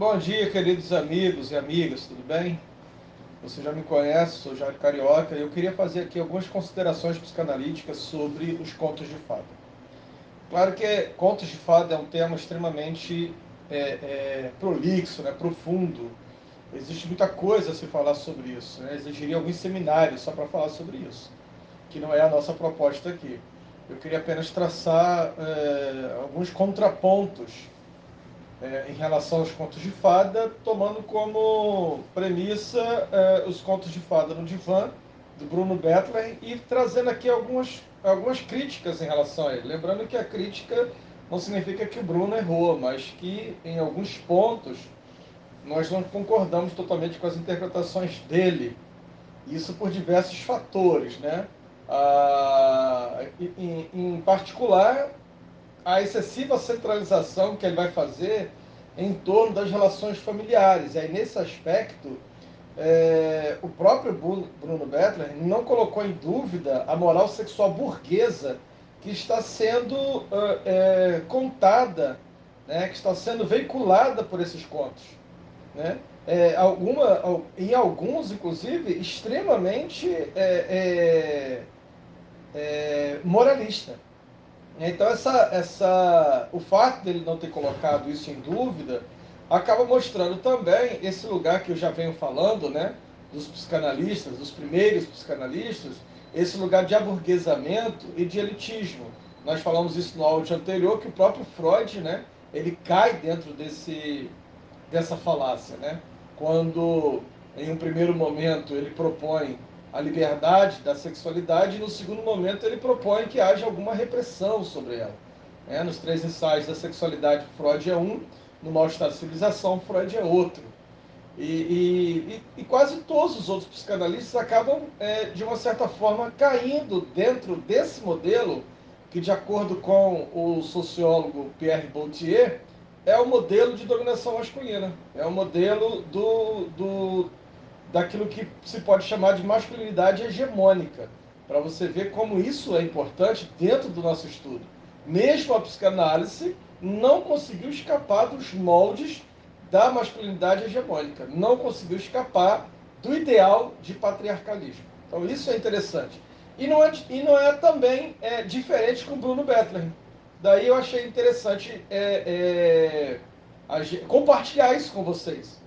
Bom dia, queridos amigos e amigas, tudo bem? Você já me conhece, sou Jair Carioca e eu queria fazer aqui algumas considerações psicanalíticas sobre os contos de fada. Claro que contos de fada é um tema extremamente é, é, prolixo, né, profundo. Existe muita coisa a se falar sobre isso. Né? Exigiria alguns seminários só para falar sobre isso, que não é a nossa proposta aqui. Eu queria apenas traçar é, alguns contrapontos é, em relação aos contos de fada, tomando como premissa é, os contos de fada no divã, do Bruno Bethlen, e trazendo aqui algumas, algumas críticas em relação a ele. Lembrando que a crítica não significa que o Bruno errou, mas que em alguns pontos nós não concordamos totalmente com as interpretações dele. Isso por diversos fatores, né? Ah, em, em particular, a excessiva centralização que ele vai fazer em torno das relações familiares. E aí, nesse aspecto, é, o próprio Bruno Bettler não colocou em dúvida a moral sexual burguesa que está sendo é, contada, né, que está sendo veiculada por esses contos. Né? É, alguma, em alguns, inclusive, extremamente é, é, é moralista. Então essa, essa, o fato dele não ter colocado isso em dúvida acaba mostrando também esse lugar que eu já venho falando, né, dos psicanalistas, dos primeiros psicanalistas, esse lugar de aburguesamento e de elitismo. Nós falamos isso no áudio anterior que o próprio Freud, né, ele cai dentro desse dessa falácia, né? Quando em um primeiro momento ele propõe a liberdade da sexualidade e no segundo momento ele propõe que haja alguma repressão sobre ela. É, nos três ensaios da sexualidade, Freud é um, no mal-estar da civilização, Freud é outro. E, e, e, quase todos os outros psicanalistas acabam, é, de uma certa forma, caindo dentro desse modelo, que, de acordo com o sociólogo Pierre Bourdieu, é o modelo de dominação masculina. É o modelo do, do, daquilo que se pode chamar de masculinidade hegemônica, para você ver como isso é importante dentro do nosso estudo. Mesmo a psicanálise não conseguiu escapar dos moldes da masculinidade hegemônica, não conseguiu escapar do ideal de patriarcalismo. Então isso é interessante. E não é, e não é também é, diferente com Bruno Bethlehem. Daí eu achei interessante é, é, compartilhar isso com vocês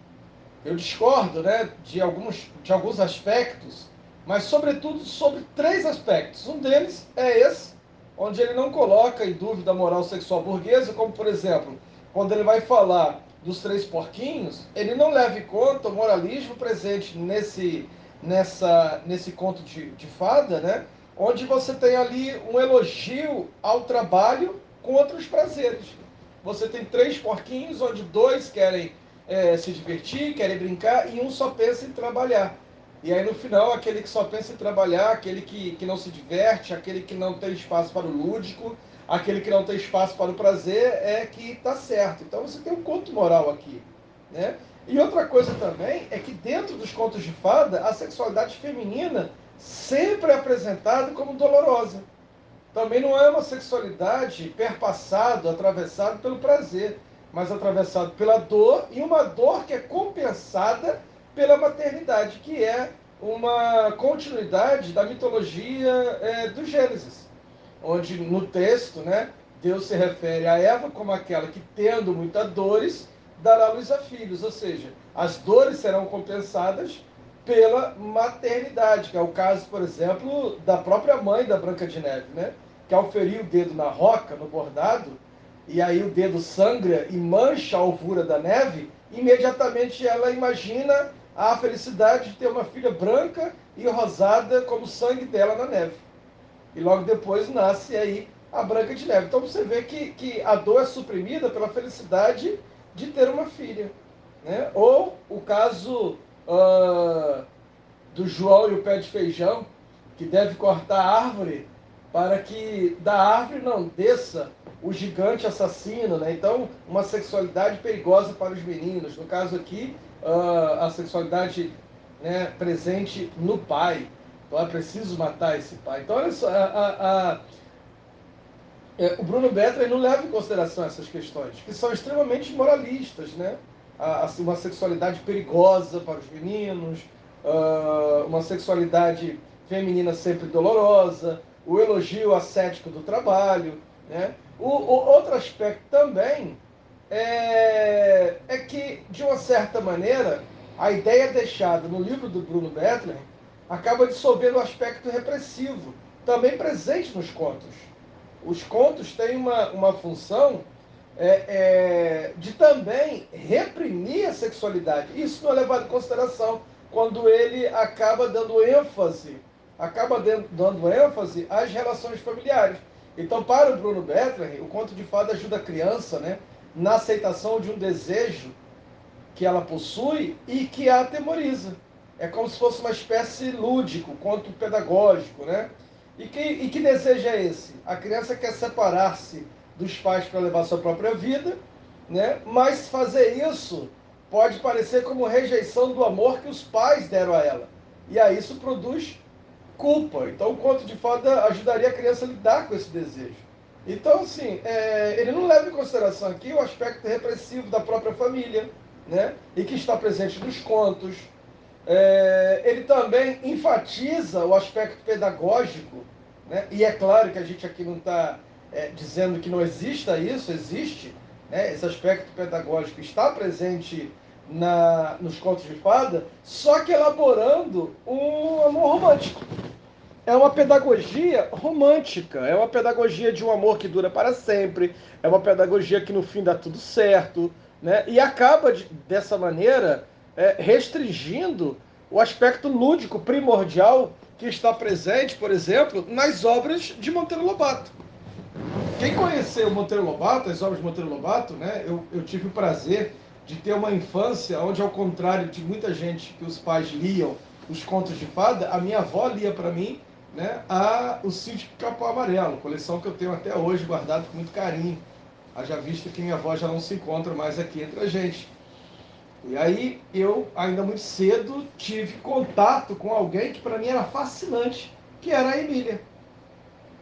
eu discordo né, de, alguns, de alguns aspectos, mas sobretudo sobre três aspectos. Um deles é esse, onde ele não coloca em dúvida a moral sexual burguesa, como por exemplo, quando ele vai falar dos três porquinhos, ele não leva em conta o moralismo presente nesse, nessa, nesse conto de, de fada, né? onde você tem ali um elogio ao trabalho contra os prazeres. Você tem três porquinhos, onde dois querem é, se divertir, querem brincar, e um só pensa em trabalhar. E aí no final, aquele que só pensa em trabalhar, aquele que, que não se diverte, aquele que não tem espaço para o lúdico, aquele que não tem espaço para o prazer, é que está certo. Então você tem um conto moral aqui. Né? E outra coisa também é que dentro dos contos de fada, a sexualidade feminina sempre é apresentada como dolorosa. Também não é uma sexualidade perpassada, atravessada pelo prazer mas atravessado pela dor, e uma dor que é compensada pela maternidade, que é uma continuidade da mitologia é, do Gênesis, onde no texto, né, Deus se refere a Eva como aquela que, tendo muitas dores, dará luz a filhos, ou seja, as dores serão compensadas pela maternidade, que é o caso, por exemplo, da própria mãe da Branca de Neve, né? que ao ferir o dedo na roca, no bordado, e aí o dedo sangra e mancha a alvura da neve, imediatamente ela imagina a felicidade de ter uma filha branca e rosada como o sangue dela na neve. E logo depois nasce aí a Branca de Neve. Então você vê que, que a dor é suprimida pela felicidade de ter uma filha. Né? Ou o caso uh, do João e o pé de feijão, que deve cortar a árvore para que da árvore não desça o gigante assassino, né? Então, uma sexualidade perigosa para os meninos. No caso aqui, uh, a sexualidade né, presente no pai. Então, é preciso matar esse pai. Então, olha só, a, a, a, é, o Bruno Betra não leva em consideração essas questões, que são extremamente moralistas, né? uma sexualidade perigosa para os meninos, uh, uma sexualidade feminina sempre dolorosa, o elogio ascético do trabalho. Né? O, o outro aspecto também é, é que, de uma certa maneira, a ideia deixada no livro do Bruno Bethlen acaba dissolvendo o aspecto repressivo, também presente nos contos. Os contos têm uma, uma função é, é, de também reprimir a sexualidade. Isso não é levado em consideração quando ele acaba dando ênfase, acaba dando ênfase às relações familiares. Então, para o Bruno Bethlen, o conto de fada ajuda a criança né, na aceitação de um desejo que ela possui e que a atemoriza. É como se fosse uma espécie lúdico, conto pedagógico, né? E que, e que desejo é esse? A criança quer separar-se dos pais para levar sua própria vida, né? mas fazer isso pode parecer como rejeição do amor que os pais deram a ela. E aí isso produz culpa. Então o conto de fada ajudaria a criança a lidar com esse desejo. Então, assim, é, ele não leva em consideração aqui o aspecto repressivo da própria família, né? E que está presente nos contos. É, ele também enfatiza o aspecto pedagógico, né? E é claro que a gente aqui não está é, dizendo que não exista isso, existe, né? Esse aspecto pedagógico está presente na, nos contos de fada, só que elaborando um amor romântico é uma pedagogia romântica, é uma pedagogia de um amor que dura para sempre, é uma pedagogia que no fim dá tudo certo, né? e acaba de, dessa maneira é, restringindo o aspecto lúdico primordial que está presente, por exemplo, nas obras de Monteiro Lobato. Quem conheceu Monteiro Lobato, as obras de Monteiro Lobato, né? eu, eu tive o prazer de ter uma infância onde, ao contrário de muita gente que os pais liam os contos de fada, a minha avó lia para mim né, a o Sítio Capão Amarelo, coleção que eu tenho até hoje guardado com muito carinho. Haja visto que minha avó já não se encontra mais aqui entre a gente. E aí eu, ainda muito cedo, tive contato com alguém que para mim era fascinante, que era a Emília.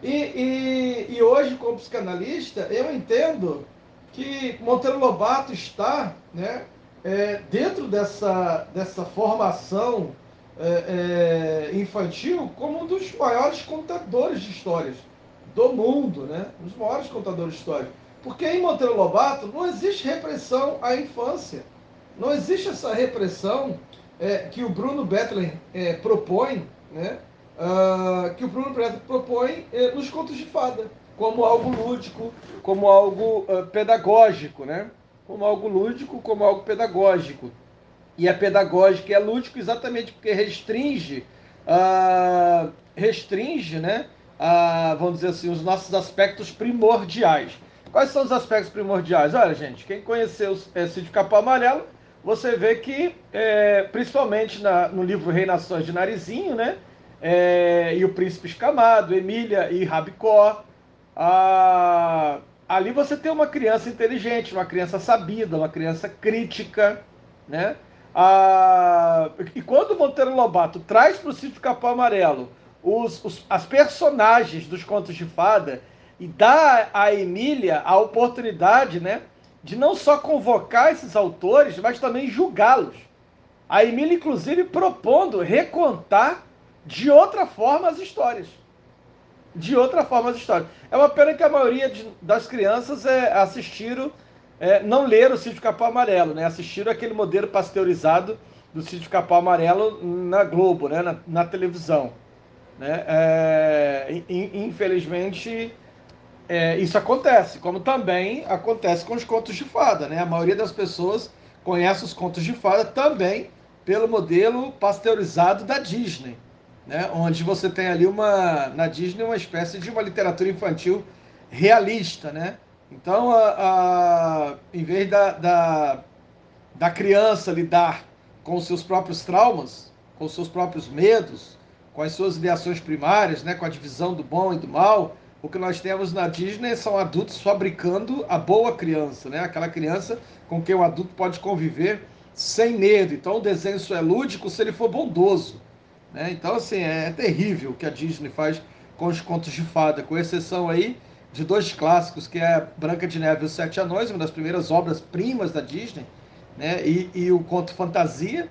E, e, e hoje, como psicanalista, eu entendo que Monteiro Lobato está né, é, dentro dessa, dessa formação é, é, infantil como um dos maiores contadores de histórias do mundo, né? Um dos maiores contadores de histórias. Porque em Monteiro Lobato não existe repressão à infância. Não existe essa repressão é, que o Bruno Bethlen é, propõe, né? Que o Bruno Bethlen propõe é, nos contos de fada, como algo lúdico, como algo uh, pedagógico, né? Como algo lúdico, como algo pedagógico e é pedagógico e é lúdico exatamente porque restringe, uh, restringe, né, uh, vamos dizer assim, os nossos aspectos primordiais. Quais são os aspectos primordiais? Olha, gente, quem conheceu é, Sítio Capão Amarelo, você vê que, é, principalmente na, no livro Reinações de Narizinho, né, é, e o Príncipe Escamado, Emília e Rabicó, ah, ali você tem uma criança inteligente, uma criança sabida, uma criança crítica, né? Ah, e quando o Monteiro Lobato traz para o sítio Capão Amarelo os, os, as personagens dos contos de fada e dá a Emília a oportunidade né, de não só convocar esses autores, mas também julgá-los. A Emília, inclusive, propondo recontar de outra forma as histórias. De outra forma as histórias. É uma pena que a maioria de, das crianças é, assistiram é, não leram o Sítio Capão Amarelo, né? Assistiram aquele modelo pasteurizado do Sítio Capão Amarelo na Globo, né? na, na televisão. Né? É, infelizmente, é, isso acontece, como também acontece com os contos de fada. Né? A maioria das pessoas conhece os contos de fada também pelo modelo pasteurizado da Disney, né? onde você tem ali uma, na Disney uma espécie de uma literatura infantil realista, né? Então, a, a, em vez da, da, da criança lidar com os seus próprios traumas, com os seus próprios medos, com as suas ideações primárias, né, com a divisão do bom e do mal, o que nós temos na Disney são adultos fabricando a boa criança, né? aquela criança com quem o adulto pode conviver sem medo. Então o desenho só é lúdico se ele for bondoso. Né? Então, assim, é, é terrível o que a Disney faz com os contos de fada, com exceção aí de dois clássicos, que é Branca de Neve e os Sete Anões, uma das primeiras obras primas da Disney, né, e, e o conto Fantasia,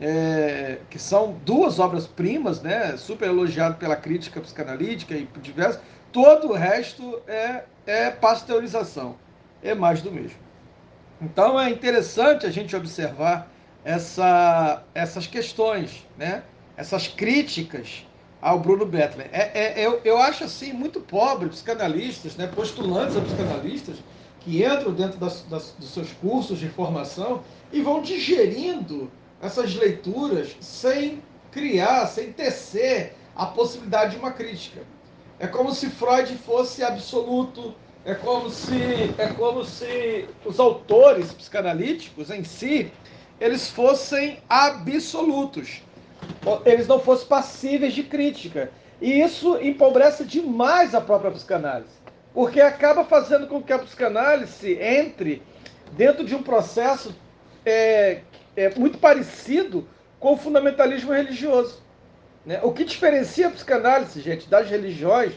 é, que são duas obras-primas, né, super elogiado pela crítica psicanalítica e por diversos, todo o resto é, é pasteurização, é mais do mesmo. Então é interessante a gente observar essa, essas questões, né, essas críticas ao Bruno Bettler. É, é, eu, eu acho assim muito pobre psicanalistas, né, postulantes a psicanalistas, que entram dentro das, das, dos seus cursos de formação e vão digerindo essas leituras sem criar, sem tecer a possibilidade de uma crítica. É como se Freud fosse absoluto, é como se, é como se os autores psicanalíticos em si eles fossem absolutos eles não fossem passíveis de crítica. E isso empobrece demais a própria psicanálise, porque acaba fazendo com que a psicanálise entre dentro de um processo é, é muito parecido com o fundamentalismo religioso. Né? O que diferencia a psicanálise, gente, das religiões,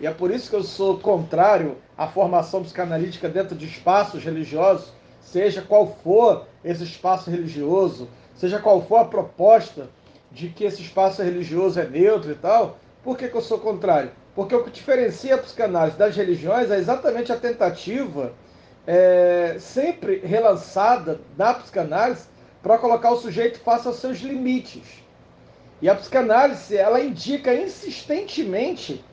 e é por isso que eu sou contrário à formação psicanalítica dentro de espaços religiosos, seja qual for esse espaço religioso, seja qual for a proposta de que esse espaço religioso é neutro e tal, por que, que eu sou contrário? Porque o que diferencia a psicanálise das religiões é exatamente a tentativa, é, sempre relançada na psicanálise, para colocar o sujeito face aos seus limites. E a psicanálise, ela indica insistentemente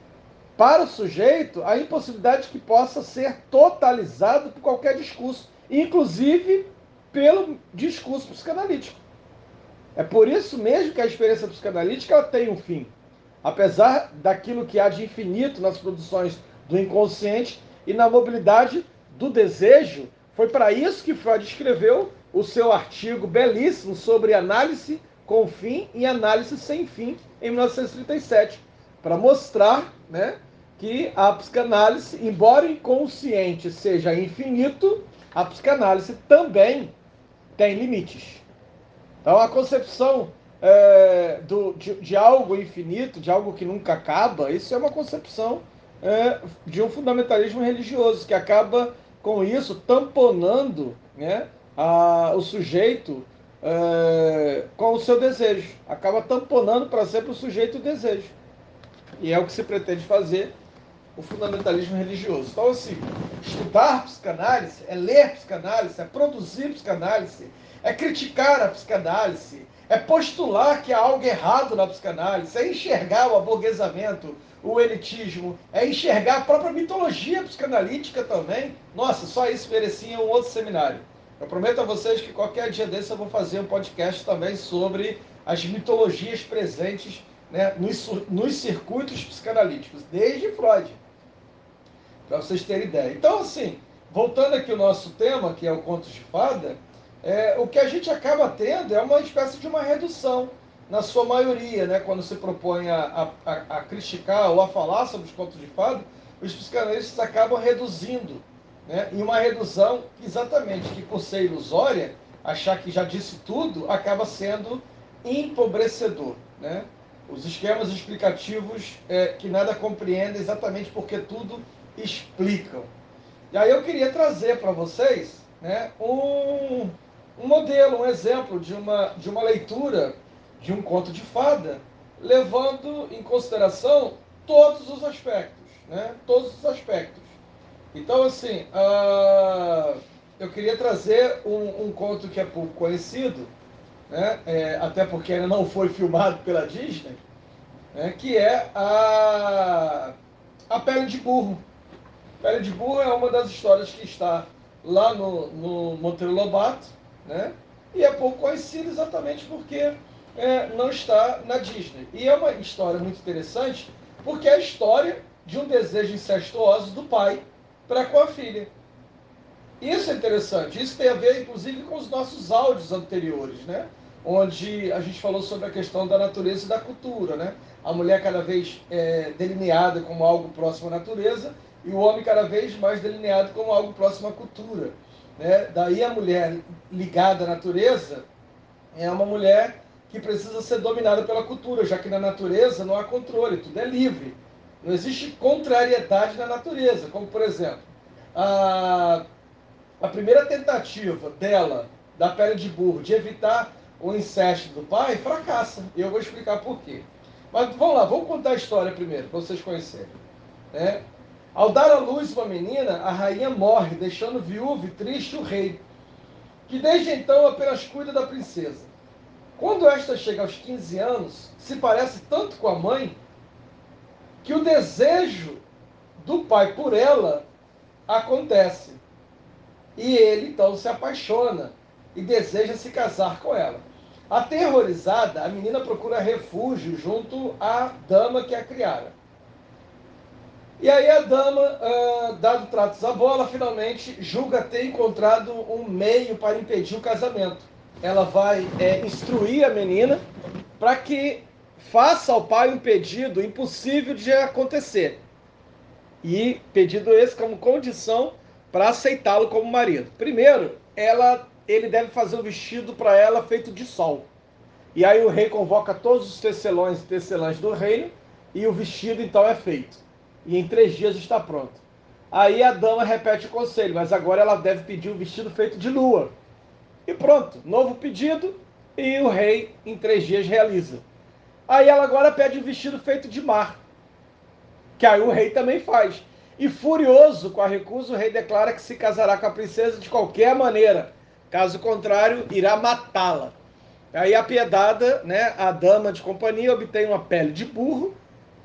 para o sujeito a impossibilidade que possa ser totalizado por qualquer discurso, inclusive pelo discurso psicanalítico. É por isso mesmo que a experiência psicanalítica tem um fim. Apesar daquilo que há de infinito nas produções do inconsciente e na mobilidade do desejo, foi para isso que Freud escreveu o seu artigo belíssimo sobre análise com fim e análise sem fim em 1937, para mostrar né, que a psicanálise, embora inconsciente seja infinito, a psicanálise também tem limites. Então a concepção é, do, de, de, algo infinito, de algo que nunca acaba, isso é uma concepção é, de um fundamentalismo religioso que acaba com isso tamponando né, a, o sujeito é, com o seu desejo, acaba tamponando para sempre o sujeito o desejo. E é o que se pretende fazer o fundamentalismo religioso. Então, assim, estudar psicanálise é ler psicanálise, é produzir psicanálise, é criticar a psicanálise, é postular que há algo errado na psicanálise, é enxergar o aburguesamento, o elitismo, é enxergar a própria mitologia psicanalítica também. Nossa, só isso merecia um outro seminário. Eu prometo a vocês que qualquer dia desse eu vou fazer um podcast também sobre as mitologias presentes né, nos, nos circuitos psicanalíticos, desde Freud, para vocês terem ideia. Então, assim, voltando aqui ao nosso tema, que é o conto de fada, é, o que a gente acaba tendo é uma espécie de uma redução, na sua maioria, né? quando se propõe a, a, a criticar ou a falar sobre os contos de fada, os psicanalistas acabam reduzindo, né? e uma redução exatamente que, por ser ilusória, achar que já disse tudo, acaba sendo empobrecedor. Né? Os esquemas explicativos é, que nada compreendem exatamente porque tudo explicam. E aí eu queria trazer para vocês né, um, um modelo, um exemplo de uma, de uma leitura de um conto de fada, levando em consideração todos os aspectos, né? Todos os aspectos. Então, assim, uh, eu queria trazer um, um, conto que é pouco conhecido, né? É, até porque ainda não foi filmado pela Disney, né? que é a, a Pele de Burro. Pele de Burro é uma das histórias que está lá no, no Monteiro Lobato, né? E é pouco conhecido exatamente porque é, não está na Disney. E é uma história muito interessante porque é a história de um desejo incestuoso do pai para com a filha. Isso é interessante. Isso tem a ver, inclusive, com os nossos áudios anteriores, né? Onde a gente falou sobre a questão da natureza e da cultura, né? A mulher cada vez é, delineada como algo próximo à natureza e o homem cada vez mais delineado como algo próximo à cultura. Né? Daí a mulher ligada à natureza é uma mulher que precisa ser dominada pela cultura, já que na natureza não há controle, tudo é livre. Não existe contrariedade na natureza, como por exemplo, a, a primeira tentativa dela da pele de burro, de evitar o incesto do pai, fracassa. E eu vou explicar por quê. Mas vamos lá, vamos contar a história primeiro, para vocês conhecerem. Né? Ao dar à luz uma menina, a rainha morre, deixando viúvo e triste o rei, que desde então apenas cuida da princesa. Quando esta chega aos 15 anos, se parece tanto com a mãe, que o desejo do pai por ela acontece. E ele então se apaixona e deseja se casar com ela. Aterrorizada, a menina procura refúgio junto à dama que a criara. E aí a dama, uh, dado tratos à bola, finalmente julga ter encontrado um meio para impedir o casamento. Ela vai é, instruir a menina para que faça ao pai um pedido impossível de acontecer. E pedido esse como condição para aceitá-lo como marido. Primeiro, ela, ele deve fazer um vestido para ela feito de sol. E aí o rei convoca todos os tecelões e tecelãs do reino e o vestido então é feito. E em três dias está pronto. Aí a dama repete o conselho, mas agora ela deve pedir um vestido feito de lua. E pronto, novo pedido e o rei em três dias realiza. Aí ela agora pede um vestido feito de mar, que aí o rei também faz. E furioso com a recusa, o rei declara que se casará com a princesa de qualquer maneira. Caso contrário, irá matá-la. Aí a piedada, né, a dama de companhia, obtém uma pele de burro.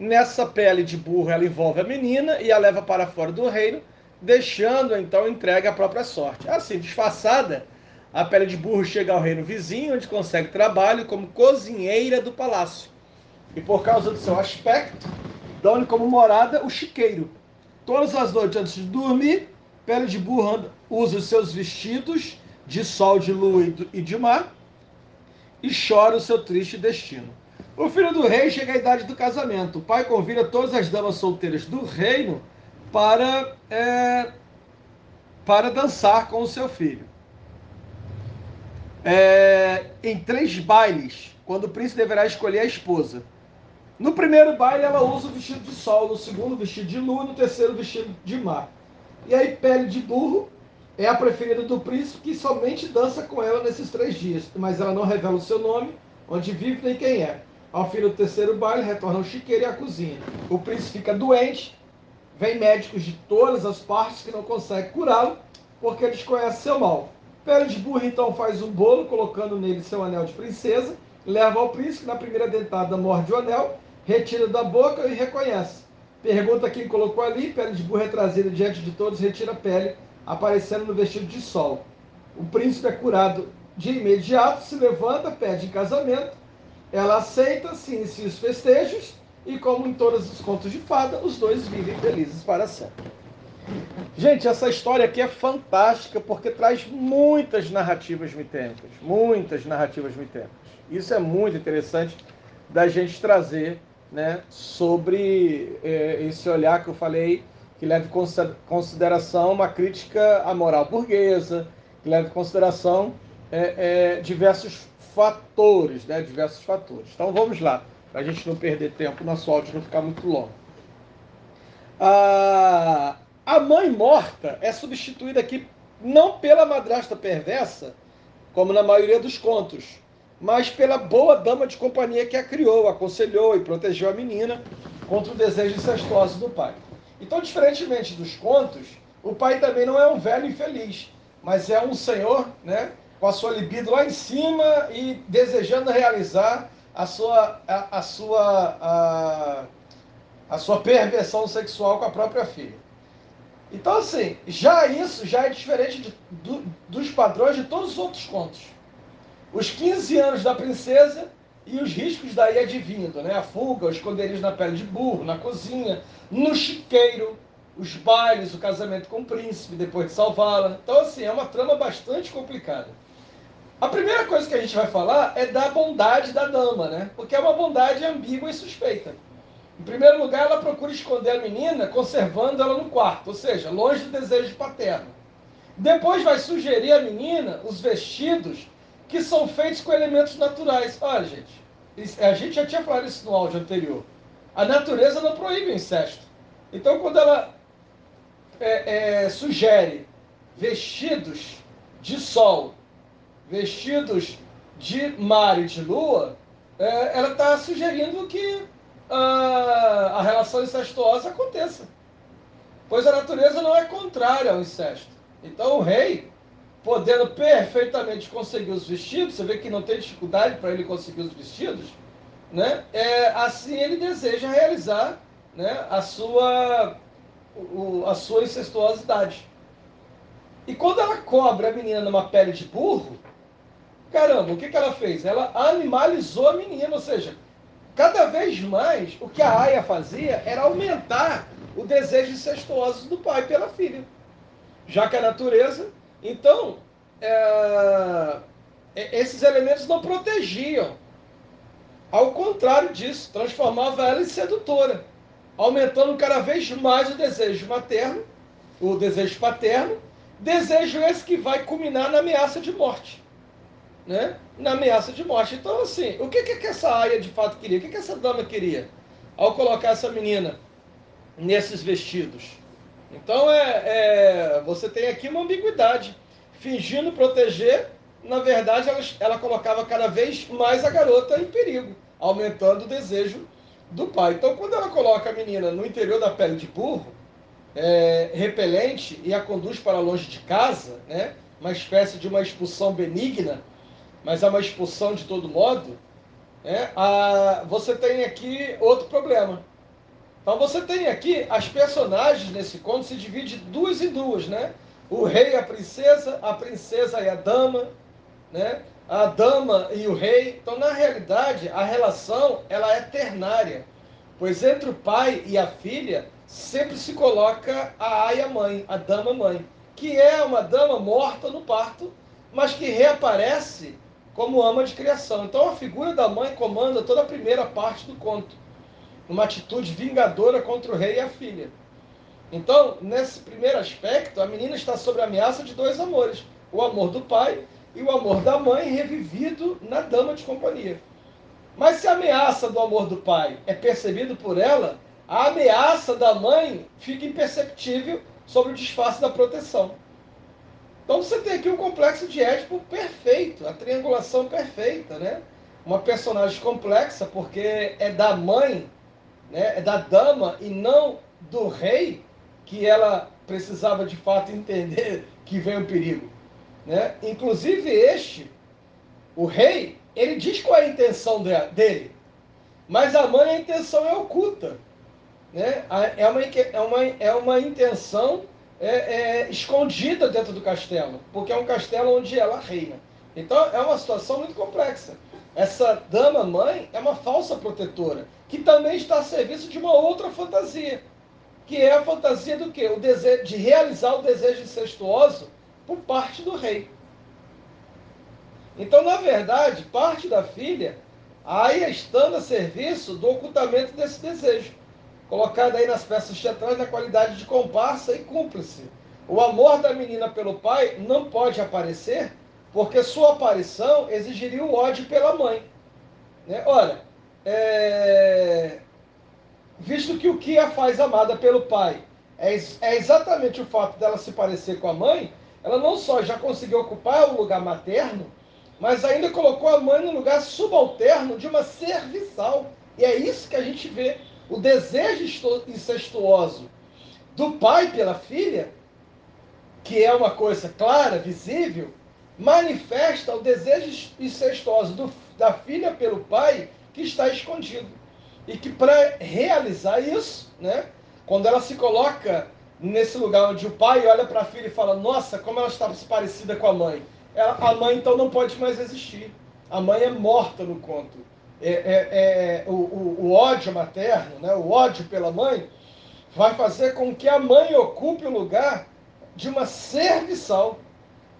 Nessa pele de burro, ela envolve a menina e a leva para fora do reino, deixando então entregue à própria sorte. Assim, disfarçada, a pele de burro chega ao reino vizinho, onde consegue trabalho como cozinheira do palácio. E por causa do seu aspecto, dão-lhe como morada o chiqueiro Todas as noites antes de dormir, Pele de Burro usa os seus vestidos de sol, de lua e de mar e chora o seu triste destino. O filho do rei chega à idade do casamento. O pai convida todas as damas solteiras do reino para, é, para dançar com o seu filho. É, em três bailes, quando o príncipe deverá escolher a esposa. No primeiro baile ela usa o vestido de sol, no segundo vestido de lua, no terceiro vestido de mar. E aí pele de burro é a preferida do príncipe que somente dança com ela nesses três dias, mas ela não revela o seu nome, onde vive nem quem é. Ao fim do terceiro baile retorna o chiqueiro e a cozinha. O príncipe fica doente, vem médicos de todas as partes que não conseguem curá-lo porque eles conhecem seu mal. Pele de burro então faz um bolo colocando nele seu anel de princesa, leva ao príncipe, na primeira dentada morde o anel retira da boca e reconhece. Pergunta quem colocou ali, pele de burra é trazida diante de todos, retira a pele, aparecendo no vestido de sol. O príncipe é curado de imediato, se levanta, pede em casamento, ela aceita, se inicia os festejos, e como em todos os contos de fada, os dois vivem felizes para sempre. Gente, essa história aqui é fantástica porque traz muitas narrativas mitênicas, muitas narrativas mitênicas. Isso é muito interessante da gente trazer né, sobre é, esse olhar que eu falei, que leva em consideração uma crítica à moral burguesa, que leva em consideração é, é, diversos fatores, né, diversos fatores. Então vamos lá, para a gente não perder tempo, nosso áudio não ficar muito longo. A, a mãe morta é substituída aqui não pela madrasta perversa, como na maioria dos contos, mas pela boa dama de companhia que a criou, aconselhou e protegeu a menina contra o desejo incestuoso do pai. Então, diferentemente dos contos, o pai também não é um velho infeliz, mas é um senhor, né, com a sua libido lá em cima e desejando realizar a sua a, a sua a, a sua perversão sexual com a própria filha. Então, assim, já isso já é diferente de, do, dos padrões de todos os outros contos os 15 anos da princesa e os riscos daí advindo, né? A fuga, os esconderijos na pele de burro, na cozinha, no chiqueiro, os bailes, o casamento com o príncipe depois de salvá-la. Então, assim, é uma trama bastante complicada. A primeira coisa que a gente vai falar é da bondade da dama, né? Porque é uma bondade ambígua e suspeita. Em primeiro lugar, ela procura esconder a menina, conservando ela no quarto, ou seja, longe do desejo paterno. Depois vai sugerir à menina os vestidos que são feitos com elementos naturais. Olha, gente, a gente já tinha falado isso no áudio anterior. A natureza não proíbe o incesto. Então, quando ela é, é, sugere vestidos de sol, vestidos de mar e de lua, é, ela está sugerindo que a, a relação incestuosa aconteça. Pois a natureza não é contrária ao incesto. Então o rei, podendo perfeitamente conseguir os vestidos, você vê que não tem dificuldade para ele conseguir os vestidos, né? É, assim ele deseja realizar né, a, sua, o, a sua incestuosidade. E quando ela cobre a menina numa pele de burro, caramba, o que, que ela fez? Ela animalizou a menina, ou seja, cada vez mais o que a Aya fazia era aumentar o desejo incestuoso do pai pela filha. Já que a natureza, então, é, esses elementos não protegiam. Ao contrário disso, transformava ela em sedutora, aumentando cada vez mais o desejo materno, o desejo paterno, desejo esse que vai culminar na ameaça de morte né, na ameaça de morte. Então, assim, o que, que essa aia de fato queria? O que, que essa dama queria ao colocar essa menina nesses vestidos? Então, é, é, você tem aqui uma ambiguidade. Fingindo proteger, na verdade, ela, ela colocava cada vez mais a garota em perigo, aumentando o desejo do pai. Então, quando ela coloca a menina no interior da pele de burro, é, repelente, e a conduz para longe de casa, né, uma espécie de uma expulsão benigna, mas é uma expulsão de todo modo, né, a, você tem aqui outro problema. Então você tem aqui as personagens nesse conto se divide duas em duas, né? O rei e a princesa, a princesa e a dama, né? A dama e o rei. Então na realidade a relação ela é ternária, pois entre o pai e a filha sempre se coloca a aia mãe, a dama mãe, que é uma dama morta no parto, mas que reaparece como ama de criação. Então a figura da mãe comanda toda a primeira parte do conto, uma atitude vingadora contra o rei e a filha. Então, nesse primeiro aspecto, a menina está sob a ameaça de dois amores: o amor do pai e o amor da mãe, revivido na dama de companhia. Mas se a ameaça do amor do pai é percebido por ela, a ameaça da mãe fica imperceptível sobre o disfarce da proteção. Então você tem aqui um complexo de Édipo perfeito, a triangulação perfeita, né? Uma personagem complexa, porque é da mãe, né? é da dama e não do rei que ela precisava de fato entender que vem o perigo. Né? Inclusive este, o rei, ele diz qual é a intenção dele, mas a mãe a intenção é oculta. Né? É, uma, é, uma, é uma intenção é, é, escondida dentro do castelo, porque é um castelo onde ela reina. Então é uma situação muito complexa. Essa dama mãe é uma falsa protetora, que também está a serviço de uma outra fantasia, que é a fantasia do quê? O desejo de realizar o desejo incestuoso por parte do rei. Então, na verdade, parte da filha aí estando a serviço do ocultamento desse desejo colocada aí nas peças teatrais na qualidade de comparsa e cúmplice. O amor da menina pelo pai não pode aparecer, porque sua aparição exigiria o ódio pela mãe. Né? Ora, é... visto que o que a faz amada pelo pai é, é exatamente o fato dela se parecer com a mãe, ela não só já conseguiu ocupar o lugar materno, mas ainda colocou a mãe no lugar subalterno de uma serviçal. E é isso que a gente vê o desejo incestuoso do pai pela filha, que é uma coisa clara, visível, manifesta o desejo incestuoso do, da filha pelo pai que está escondido. E que para realizar isso, né, quando ela se coloca nesse lugar onde o pai olha para a filha e fala: Nossa, como ela está parecida com a mãe. Ela, a mãe então não pode mais existir. A mãe é morta no conto é, é, é, o, o, o, ódio materno, né, o ódio pela mãe, vai fazer com que a mãe ocupe o lugar de uma serviçal.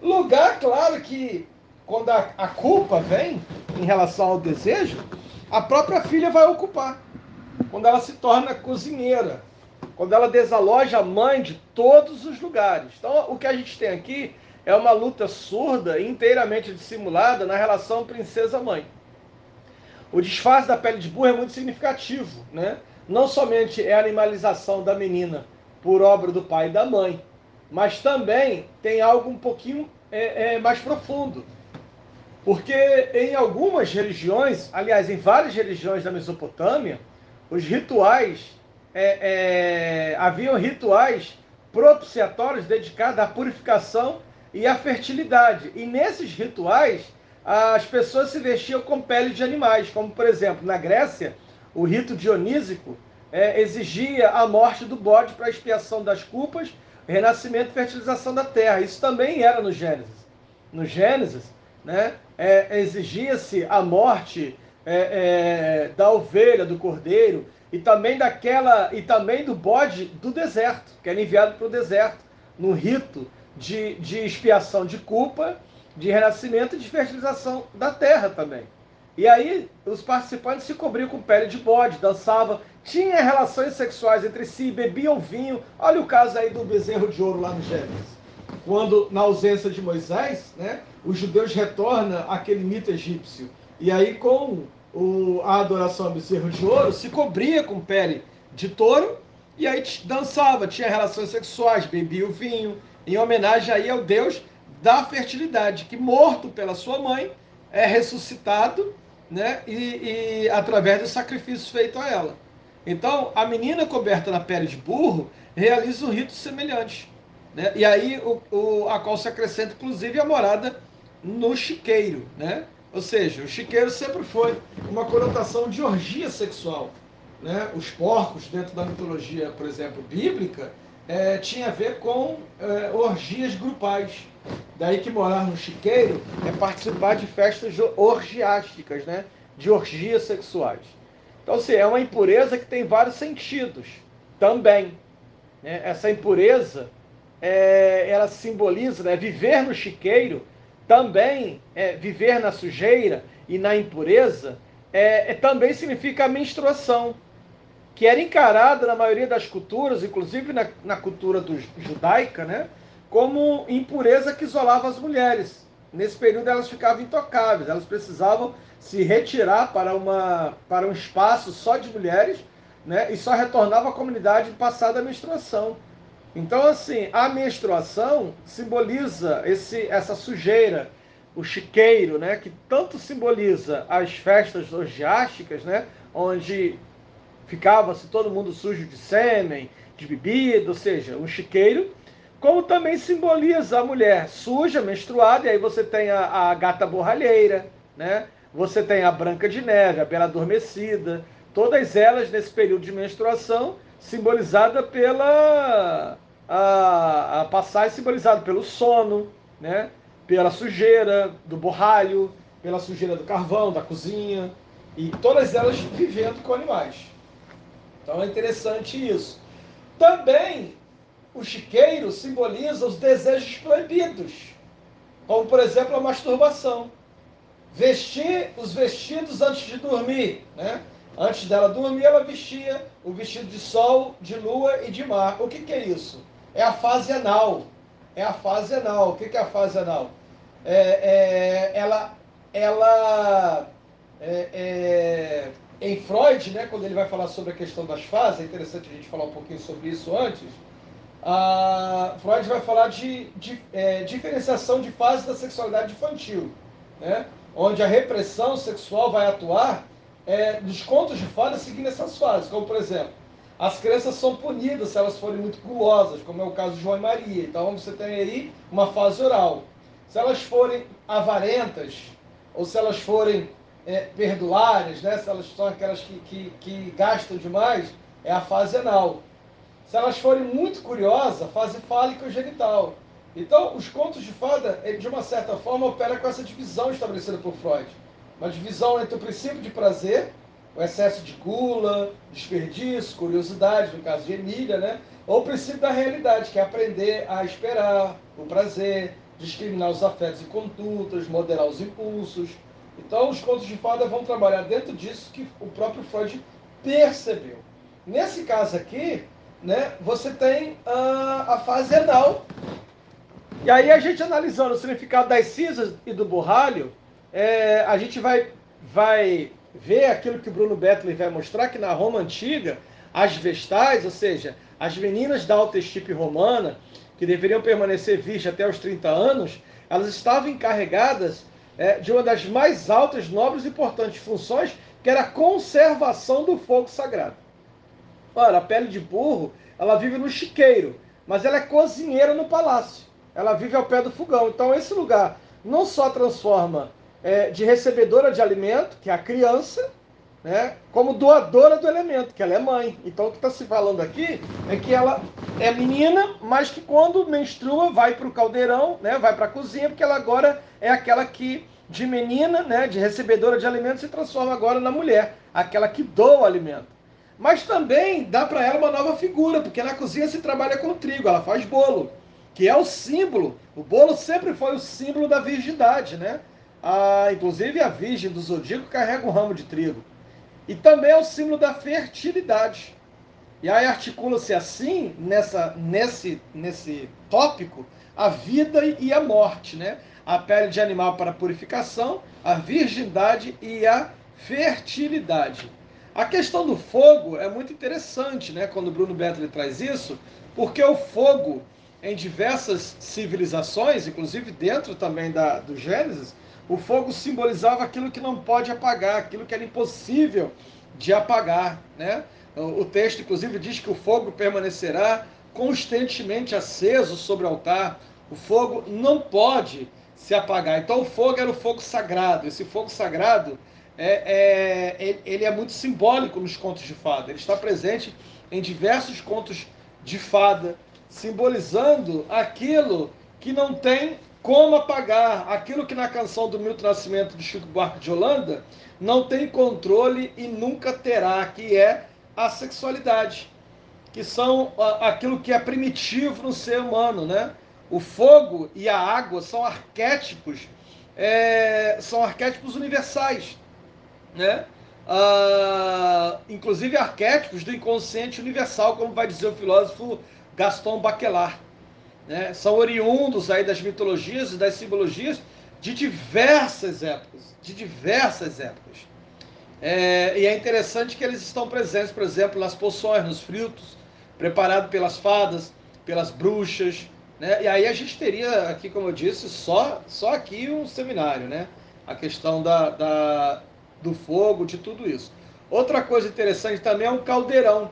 Lugar, claro, que quando a, a culpa vem em relação ao desejo, a própria filha vai ocupar. Quando ela se torna cozinheira, quando ela desaloja a mãe de todos os lugares. Então, o que a gente tem aqui é uma luta surda, inteiramente dissimulada na relação princesa-mãe. O disfarce da pele de burro é muito significativo, né? Não somente é a animalização da menina por obra do pai e da mãe, mas também tem algo um pouquinho é, é, mais profundo. Porque em algumas religiões, aliás, em várias religiões da Mesopotâmia, os rituais, é, é, haviam rituais propiciatórios dedicados à purificação e à fertilidade. E nesses rituais, as pessoas se vestiam com pele de animais, como por exemplo, na Grécia, o rito dionísico é, exigia a morte do bode para expiação das culpas, renascimento e fertilização da terra. Isso também era no Gênesis. No Gênesis, né, é, exigia-se a morte é, é, da ovelha, do cordeiro e também daquela e também do bode do deserto, que era enviado para o deserto, no rito de, de expiação de culpa, de renascimento e de fertilização da terra também. E aí os participantes se cobriam com pele de bode, dançavam, tinham relações sexuais entre si, bebiam vinho. Olha o caso aí do bezerro de ouro lá no Gênesis. Quando, na ausência de Moisés, né, os judeus retornam àquele mito egípcio. E aí, com o, a adoração ao bezerro de ouro, se cobria com pele de touro e aí dançava, tinha relações sexuais, bebia o vinho, em homenagem aí ao deus da fertilidade, que morto pela sua mãe, é ressuscitado né, e, e através do sacrifício feito a ela. Então, a menina coberta na pele de burro realiza um rito semelhante. Né? E aí, o, o, a qual se acrescenta, inclusive, a morada no chiqueiro. Né? Ou seja, o chiqueiro sempre foi uma conotação de orgia sexual. Né? Os porcos, dentro da mitologia, por exemplo, bíblica, é, tinha a ver com é, orgias grupais. Daí que morar no chiqueiro é participar de festas orgiásticas, né? de orgias sexuais. Então, assim, é uma impureza que tem vários sentidos também. Né? Essa impureza, é, ela simboliza, né? viver no chiqueiro, também é, viver na sujeira e na impureza, é, é, também significa a menstruação, que era encarada na maioria das culturas, inclusive na, na cultura do, judaica, né? Como impureza que isolava as mulheres. Nesse período elas ficavam intocáveis, elas precisavam se retirar para, uma, para um espaço só de mulheres, né? E só retornava à comunidade passada a menstruação. Então, assim, a menstruação simboliza esse, essa sujeira, o chiqueiro, né? Que tanto simboliza as festas orgiásticas, né? Onde ficava-se todo mundo sujo de sêmen, de bebida, ou seja, um chiqueiro como também simboliza a mulher suja, menstruada, e aí você tem a, a gata borralheira, né? Você tem a branca de neve, a bela adormecida, todas elas nesse período de menstruação, simbolizada pela a, a passagem simbolizada pelo sono, né? Pela sujeira do borralho, pela sujeira do carvão, da cozinha, e todas elas vivendo com animais. Então é interessante isso. Também o chiqueiro simboliza os desejos proibidos, como por exemplo a masturbação. Vestir os vestidos antes de dormir, né? Antes dela dormir, ela vestia o vestido de sol, de lua e de mar. O que, que é isso? É a fase anal. É a fase anal. O que, que é a fase anal? É, é, ela, ela é, é, em Freud, né, quando ele vai falar sobre a questão das fases, é interessante a gente falar um pouquinho sobre isso antes a Freud vai falar de, de é, diferenciação de fases da sexualidade infantil, né? onde a repressão sexual vai atuar é, nos contos de fadas seguindo essas fases, como por exemplo, as crianças são punidas se elas forem muito gulosas, como é o caso de João e Maria. Então você tem aí uma fase oral. Se elas forem avarentas, ou se elas forem é, perdulárias, né? se elas são aquelas que, que, que gastam demais, é a fase anal. Se elas forem muito curiosas, fase fálica ou genital. Então, os contos de fada, de uma certa forma, opera com essa divisão estabelecida por Freud. Uma divisão entre o princípio de prazer, o excesso de gula, desperdício, curiosidade, no caso de Emília, né? ou o princípio da realidade, que é aprender a esperar o prazer, discriminar os afetos e condutas, moderar os impulsos. Então, os contos de fada vão trabalhar dentro disso que o próprio Freud percebeu. Nesse caso aqui, né, você tem a, a fase anal. E aí a gente analisando o significado das cinzas e do borralho, é, a gente vai, vai ver aquilo que o Bruno Betley vai mostrar, que na Roma Antiga, as vestais, ou seja, as meninas da alta estipe romana, que deveriam permanecer virgens até os 30 anos, elas estavam encarregadas é, de uma das mais altas, nobres e importantes funções, que era a conservação do fogo sagrado. Ora, a pele de burro, ela vive no chiqueiro, mas ela é cozinheira no palácio. Ela vive ao pé do fogão. Então, esse lugar não só transforma é, de recebedora de alimento, que é a criança, né, como doadora do elemento, que ela é mãe. Então, o que está se falando aqui é que ela é menina, mas que quando menstrua vai para o caldeirão, né, vai para a cozinha, porque ela agora é aquela que, de menina, né, de recebedora de alimento, se transforma agora na mulher, aquela que doa o alimento. Mas também dá para ela uma nova figura, porque na cozinha se trabalha com trigo, ela faz bolo, que é o símbolo. O bolo sempre foi o símbolo da virgindade, né? Ah, inclusive a virgem do zodíaco carrega um ramo de trigo. E também é o símbolo da fertilidade. E aí articula-se assim, nessa, nesse, nesse tópico, a vida e a morte, né? A pele de animal para purificação, a virgindade e a fertilidade. A questão do fogo é muito interessante, né? Quando o Bruno Betley traz isso, porque o fogo, em diversas civilizações, inclusive dentro também da, do Gênesis, o fogo simbolizava aquilo que não pode apagar, aquilo que era impossível de apagar, né? O texto, inclusive, diz que o fogo permanecerá constantemente aceso sobre o altar. O fogo não pode se apagar. Então, o fogo era o fogo sagrado. Esse fogo sagrado é, é, ele é muito simbólico nos contos de fada. Ele está presente em diversos contos de fada, simbolizando aquilo que não tem como apagar, aquilo que na canção do Milton Nascimento do Chico Buarque de Holanda não tem controle e nunca terá, que é a sexualidade, que são aquilo que é primitivo no ser humano, né? O fogo e a água são arquétipos, é, são arquétipos universais né? Ah, inclusive arquétipos do inconsciente universal, como vai dizer o filósofo Gaston Bachelard. Né? São oriundos aí das mitologias e das simbologias de diversas épocas, de diversas épocas. É, e é interessante que eles estão presentes, por exemplo, nas poções, nos frutos, preparados pelas fadas, pelas bruxas, né? E aí a gente teria aqui, como eu disse, só, só aqui um seminário, né? A questão da, da do fogo, de tudo isso. Outra coisa interessante também é o caldeirão,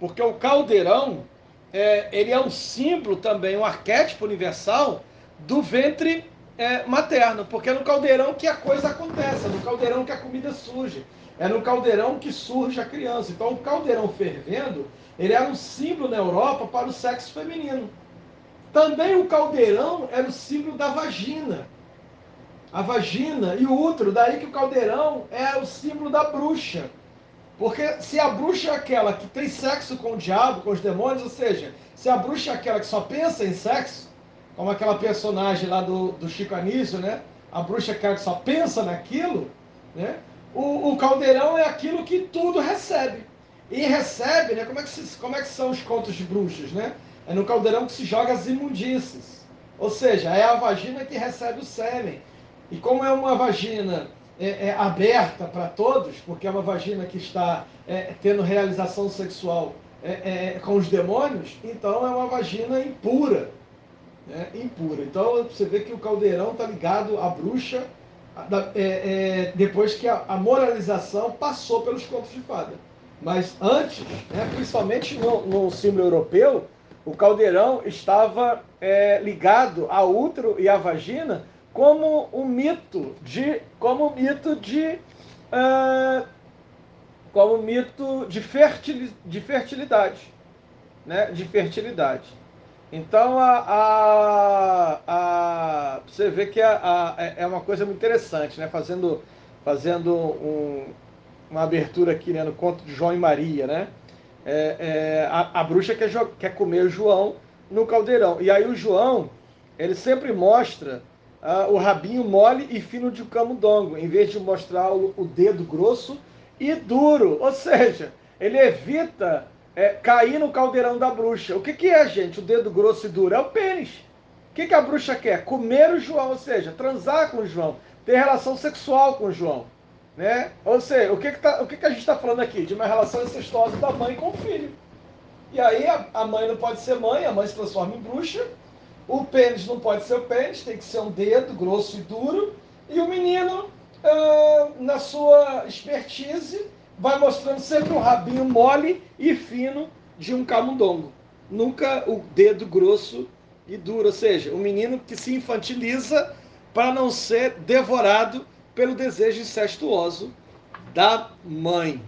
porque o caldeirão é, ele é um símbolo também, um arquétipo universal do ventre é, materno, porque é no caldeirão que a coisa acontece, é no caldeirão que a comida surge, é no caldeirão que surge a criança. Então, o caldeirão fervendo, ele era um símbolo na Europa para o sexo feminino. Também o caldeirão era o símbolo da vagina a vagina e o útero, daí que o caldeirão é o símbolo da bruxa. Porque se a bruxa é aquela que tem sexo com o diabo, com os demônios, ou seja, se a bruxa é aquela que só pensa em sexo, como aquela personagem lá do, do Chico Anísio, né? A bruxa é aquela que só pensa naquilo, né? O, o caldeirão é aquilo que tudo recebe. E recebe, né? Como é, que se, como é que são os contos de bruxas, né? É no caldeirão que se joga as imundícies. Ou seja, é a vagina que recebe o sêmen. E como é uma vagina é, é, aberta para todos, porque é uma vagina que está é, tendo realização sexual é, é, com os demônios, então é uma vagina impura. Né? Impura. Então você vê que o caldeirão está ligado à bruxa é, depois que a, a, moralização passou pelos contos de fada. Mas antes, né, principalmente no, no símbolo europeu, o caldeirão estava ligado ao útero e à vagina como um mito de como mito de uh, como mito de, fertil, de fertilidade, né? De fertilidade. Então a, a, a você vê que a, a, é, é uma coisa muito interessante, né? Fazendo fazendo um, uma abertura aqui né, no conto de João e Maria, né? É, é, a, a bruxa quer, quer comer o João no caldeirão. E aí o João, ele sempre mostra uh, o rabinho mole e fino de camundongo, em vez de mostrar o, o dedo grosso e duro. Ou seja, ele evita é, cair no caldeirão da bruxa. O que, que é, gente? O dedo grosso e duro? É o pênis. O que, que a bruxa quer? Comer o João, ou seja, transar com o João, ter relação sexual com o João. Né? Ou seja, o que, que, tá, o que, que a gente está falando aqui? De uma relação incestuosa da mãe com o filho. E aí a, a mãe não pode ser mãe, a mãe se transforma em bruxa, o pênis não pode ser o pênis, tem que ser um dedo grosso e duro. E o menino, ah, na sua expertise, vai mostrando sempre um rabinho mole e fino de um camundongo. Nunca o dedo grosso e duro, ou seja, o menino que se infantiliza para não ser devorado pelo desejo incestuoso da mãe.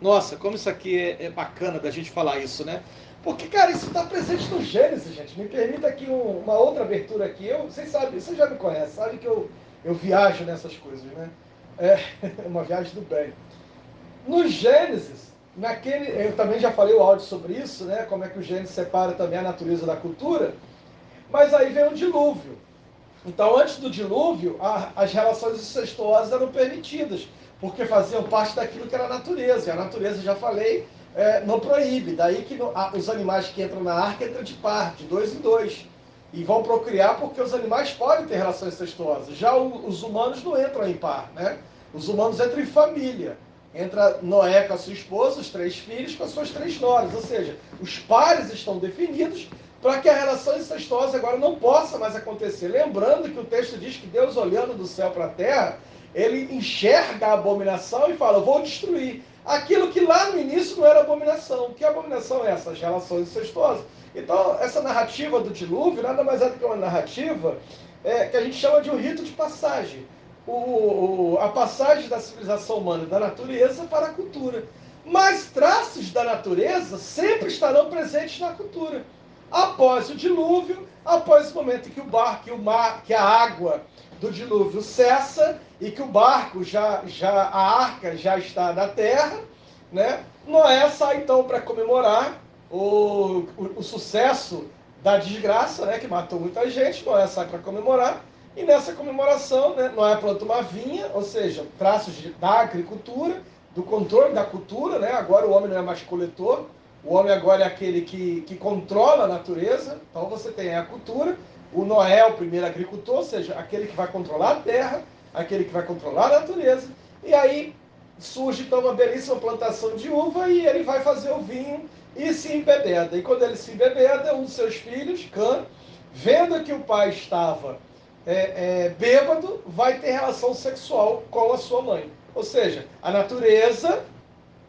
Nossa, como isso aqui é, é bacana da gente falar isso, né? Porque, cara, isso está presente no Gênesis, gente. Me permita aqui um, uma outra abertura aqui. Eu, vocês sabem, vocês já me conhecem, sabem que eu, eu viajo nessas coisas, né? É uma viagem do bem. No Gênesis, naquele, eu também já falei o áudio sobre isso, né? Como é que o Gênesis separa também a natureza da cultura. Mas aí vem o dilúvio. Então, antes do dilúvio, a, as relações incestuosas eram permitidas, porque faziam parte daquilo que era a natureza. E a natureza, já falei, é, não proíbe. Daí que a, os animais que entram na arca entram de par, de dois em dois. E vão procriar porque os animais podem ter relações incestuosas. Já o, os humanos não entram em par, né? Os humanos entram em família. Entra Noé com a sua esposa, os três filhos com as suas três noras. Ou seja, os pares estão definidos para que a relação incestuosa agora não possa mais acontecer. Lembrando que o texto diz que Deus, olhando do céu para a terra, ele enxerga a abominação e fala: vou destruir. Aquilo que lá no início não era abominação. Que abominação é essa? As relações incestuosas. Então, essa narrativa do dilúvio nada mais é do que uma narrativa é, que a gente chama de um rito de passagem. O, o, a passagem da civilização humana da natureza para a cultura. Mas traços da natureza sempre estarão presentes na cultura após o dilúvio, após o momento em que o barco, que o mar, que a água do dilúvio cessa e que o barco já, já a arca já está na terra, né? Noé sai então para comemorar o, o, o, sucesso da desgraça, né? Que matou muita gente. Noé sai para comemorar e nessa comemoração, né? Noé planta uma vinha, ou seja, traços de, da agricultura, do controle da cultura, né? Agora o homem não é mais coletor, o homem agora é aquele que, que controla a natureza, então você tem a cultura. O Noé é o primeiro agricultor, ou seja, aquele que vai controlar a terra, aquele que vai controlar a natureza. E aí surge então uma belíssima plantação de uva e ele vai fazer o vinho e se embebeda. E quando ele se embebeda, um dos seus filhos, Cã, vendo que o pai estava é, é, bêbado, vai ter relação sexual com a sua mãe. Ou seja, a natureza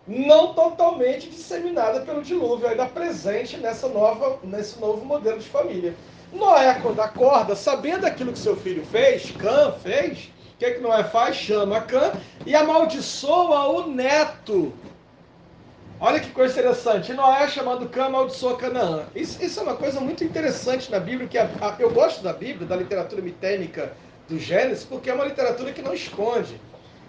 não totalmente disseminada pelo dilúvio, ainda presente nessa nova, nesse novo modelo de família. Noé, quando acorda, sabendo aquilo que seu filho fez, Cã fez, o que, é que Noé faz? Chama Cã e amaldiçoa o neto. Olha que coisa interessante. Noé, chamando Cã, amaldiçoa Canaã. Isso, isso, é uma coisa muito interessante na Bíblia, que a, a, eu gosto da Bíblia, da literatura mitênica do Gênesis, porque é uma literatura que não esconde.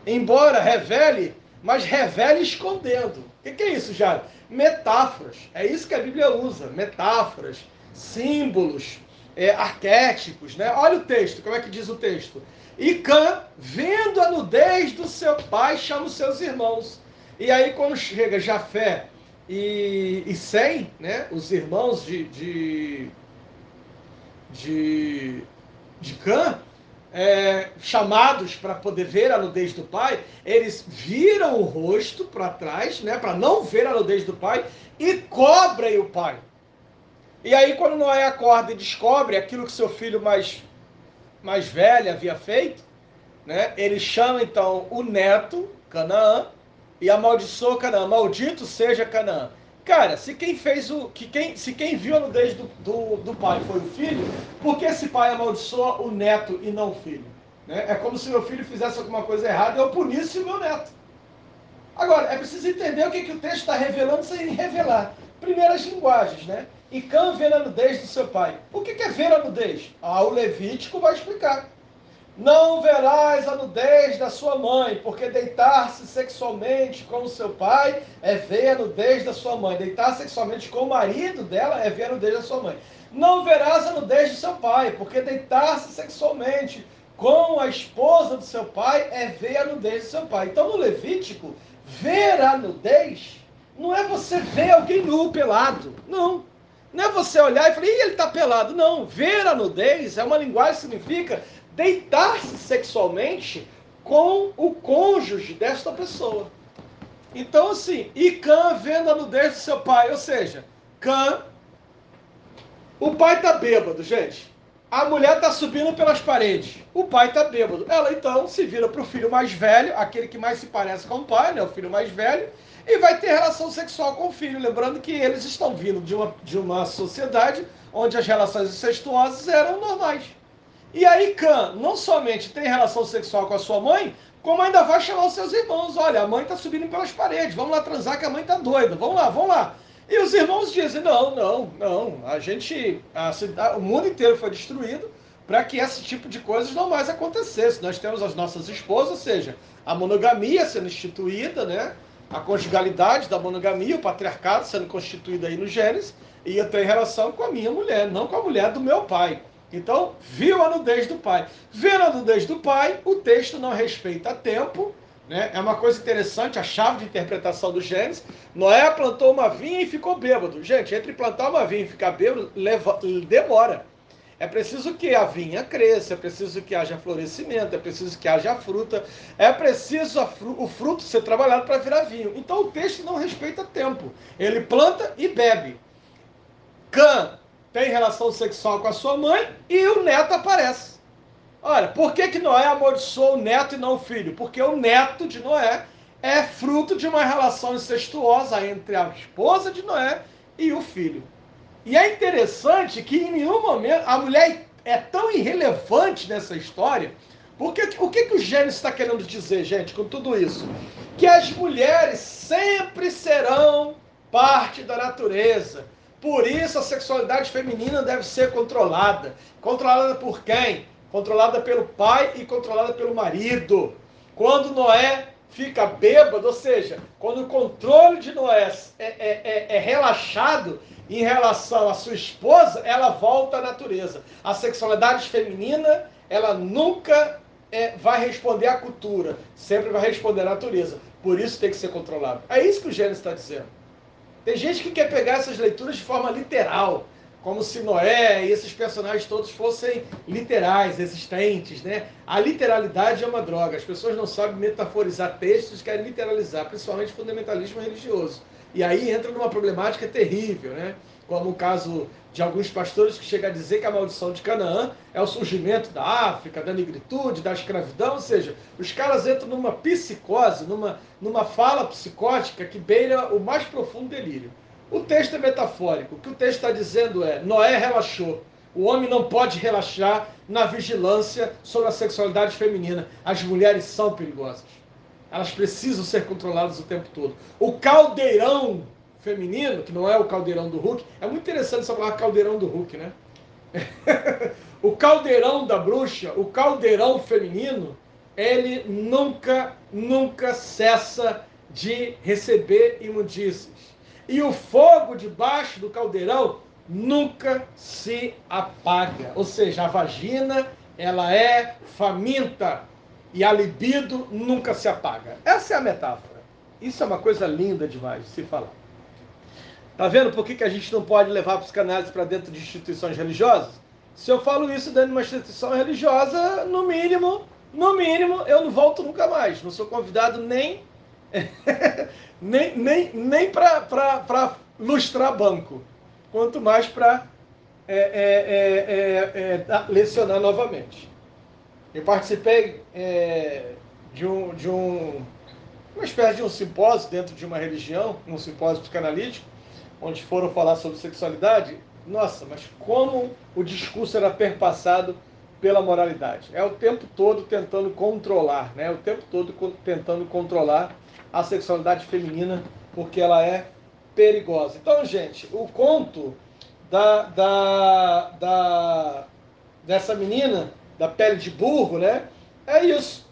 Embora revele mas revela escondendo. O que, que, é isso, Jário? Metáforas. É isso que a Bíblia usa. Metáforas, símbolos, é, arquétipos. Né? Olha o texto, como é que diz o texto? E Cã, vendo a nudez do seu pai, chama os seus irmãos. E aí, quando chega Jafé e, e Sem, né, os irmãos de, de, de, de Cã, é, chamados para poder ver a nudez do pai, eles viram o rosto para trás, né, para não ver a nudez do pai, e cobrem o pai. E aí, quando Noé acorda e descobre aquilo que seu filho mais, mais velho havia feito, né, ele chama então o neto, Canaã, e amaldiçoa Canaã. Maldito seja Canaã. Cara, se quem fez o. Que quem, se quem viu a nudez do, do, do pai foi o filho, por que esse pai amaldiçoa o neto e não o filho? Né? É como se meu filho fizesse alguma coisa errada e eu punisse o meu neto. Agora, é preciso entender o que, que o texto está revelando sem revelar. Primeiras linguagens, né? E Cã vê a nudez do seu pai. O que, que é ver a nudez? Ah, o Levítico vai explicar. Não verás a nudez da sua mãe, porque deitar-se sexualmente com o seu pai é ver a nudez da sua mãe. Deitar sexualmente com o marido dela é ver a nudez da sua mãe. Não verás a nudez do seu pai, porque deitar-se sexualmente com a esposa do seu pai é ver a nudez do seu pai. Então, no Levítico, ver a nudez não é você ver alguém nu, pelado. Não. Não é você olhar e falar, Ih, ele está pelado. Não. Ver a nudez é uma linguagem que significa deitar-se sexualmente com o cônjuge desta pessoa. Então, assim, e Cã vendo a nudez do seu pai, ou seja, Cã, o pai tá bêbado, gente. A mulher está subindo pelas paredes. O pai está bêbado. Ela então se vira para o filho mais velho, aquele que mais se parece com o pai, né? O filho mais velho, e vai ter relação sexual com o filho. Lembrando que eles estão vindo de uma, de uma sociedade onde as relações incestuosas eram normais. E aí Cã não somente tem relação sexual com a sua mãe, como ainda vai chamar os seus irmãos. Olha, a mãe está subindo pelas paredes, vamos lá transar que a mãe está doida. Vamos lá, vamos lá. E os irmãos dizem: não, não, não. A gente, a cidade, o mundo inteiro foi destruído para que esse tipo de coisas não mais acontecesse. Nós temos as nossas esposas, ou seja, a monogamia sendo instituída, né? A conjugalidade da monogamia, o patriarcado sendo constituído aí no Gênesis, ia ter relação com a minha mulher, não com a mulher do meu pai. Então, viu a nudez do pai. Vendo a nudez do pai, o texto não respeita tempo, né? É uma coisa interessante, a chave de interpretação do Gênesis. Noé plantou uma vinha e ficou bêbado. Gente, entre plantar uma vinha e ficar bêbado, leva, demora. É preciso que a vinha cresça, é preciso que haja florescimento, é preciso que haja fruta, é preciso o fruto ser trabalhado para virar vinho. Então o texto não respeita tempo. Ele planta e bebe. Cã tem relação sexual com a sua mãe e o neto aparece. Olha, por que, que Noé amaldiçoou o neto e não o filho? Porque o neto de Noé é fruto de uma relação incestuosa entre a esposa de Noé e o filho. E é interessante que em nenhum momento a mulher é tão irrelevante nessa história. Porque o que, que o Gênesis está querendo dizer, gente, com tudo isso? Que as mulheres sempre serão parte da natureza. Por isso a sexualidade feminina deve ser controlada. Controlada por quem? controlada pelo pai e controlada pelo marido. Quando Noé fica bêbado, ou seja, quando o controle de Noé é, é, é, é relaxado em relação à sua esposa, ela volta à natureza. A sexualidade feminina, ela nunca é, vai responder à cultura, sempre vai responder à natureza. Por isso tem que ser controlado. É isso que o Gênesis está dizendo. Tem gente que quer pegar essas leituras de forma literal como se Noé e esses personagens todos fossem literais, existentes, né? A literalidade é uma droga. As pessoas não sabem metaforizar textos, querem literalizar, principalmente fundamentalismo religioso. E aí entra numa problemática terrível, né? Como o caso de alguns pastores que chegam a dizer que a maldição de Canaã é o surgimento da África, da negritude, da escravidão, ou seja, os caras entram numa psicose, numa, numa fala psicótica que beira o mais profundo delírio. O texto é metafórico. O que o texto está dizendo é: Noé relaxou. O homem não pode relaxar na vigilância sobre a sexualidade feminina. As mulheres são perigosas. Elas precisam ser controladas o tempo todo. O caldeirão feminino, que não é o caldeirão do Hulk, é muito interessante você falar caldeirão do Hulk, né? o caldeirão da bruxa, o caldeirão feminino, ele nunca, nunca cessa de receber imundícies e o fogo debaixo do caldeirão nunca se apaga. Ou seja, a vagina, ela é faminta e a libido nunca se apaga. Essa é a metáfora. Isso é uma coisa linda demais de se falar. Tá vendo por que, que a gente não pode levar a psicanálise para dentro de instituições religiosas? Se eu falo isso dentro de uma instituição religiosa, no mínimo, no mínimo, eu não volto nunca mais. Não sou convidado nem nem nem, nem para lustrar banco, quanto mais para é, é, é, é lecionar novamente. Eu participei é, de, um, de um, uma espécie de um simpósio dentro de uma religião, um simpósio psicanalítico, onde foram falar sobre sexualidade. Nossa, mas como o discurso era perpassado pela moralidade. É o tempo todo tentando controlar, né? O tempo todo tentando controlar a sexualidade feminina, porque ela é perigosa. Então, gente, o conto da, da, da dessa menina, da pele de burro, né? É isso.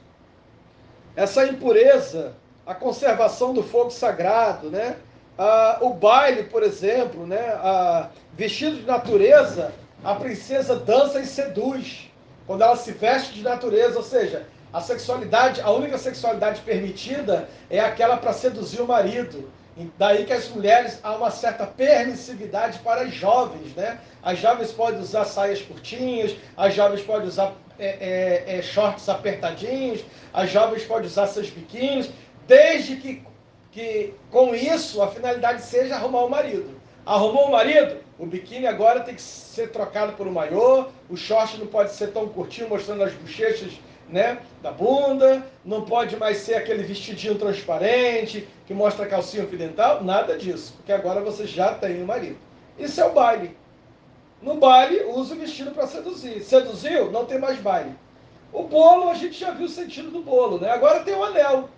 Essa impureza, a conservação do fogo sagrado, né? Ah, o baile, por exemplo, né? Ah, vestido de natureza, a princesa dança e seduz. Quando ela se veste de natureza, ou seja, a sexualidade, a única sexualidade permitida é aquela para seduzir o marido. Daí que as mulheres há uma certa permissividade para as jovens, né? As jovens podem usar saias curtinhas, as jovens podem usar é, é, é, shorts apertadinhos, as jovens podem usar seus biquínis, desde que, que com isso a finalidade seja arrumar o marido. Arrumou o marido, O biquíni agora tem que ser trocado por um maiô, o short não pode ser tão curtinho, mostrando as bochechas né, da bunda, não pode mais ser aquele vestidinho transparente que mostra a calcinha dental, nada disso, porque agora você já tem um marido. Isso é o baile. No baile, usa o vestido para seduzir. Seduziu, não tem mais baile. O bolo, a gente já viu o sentido do bolo, né? Agora tem o anel.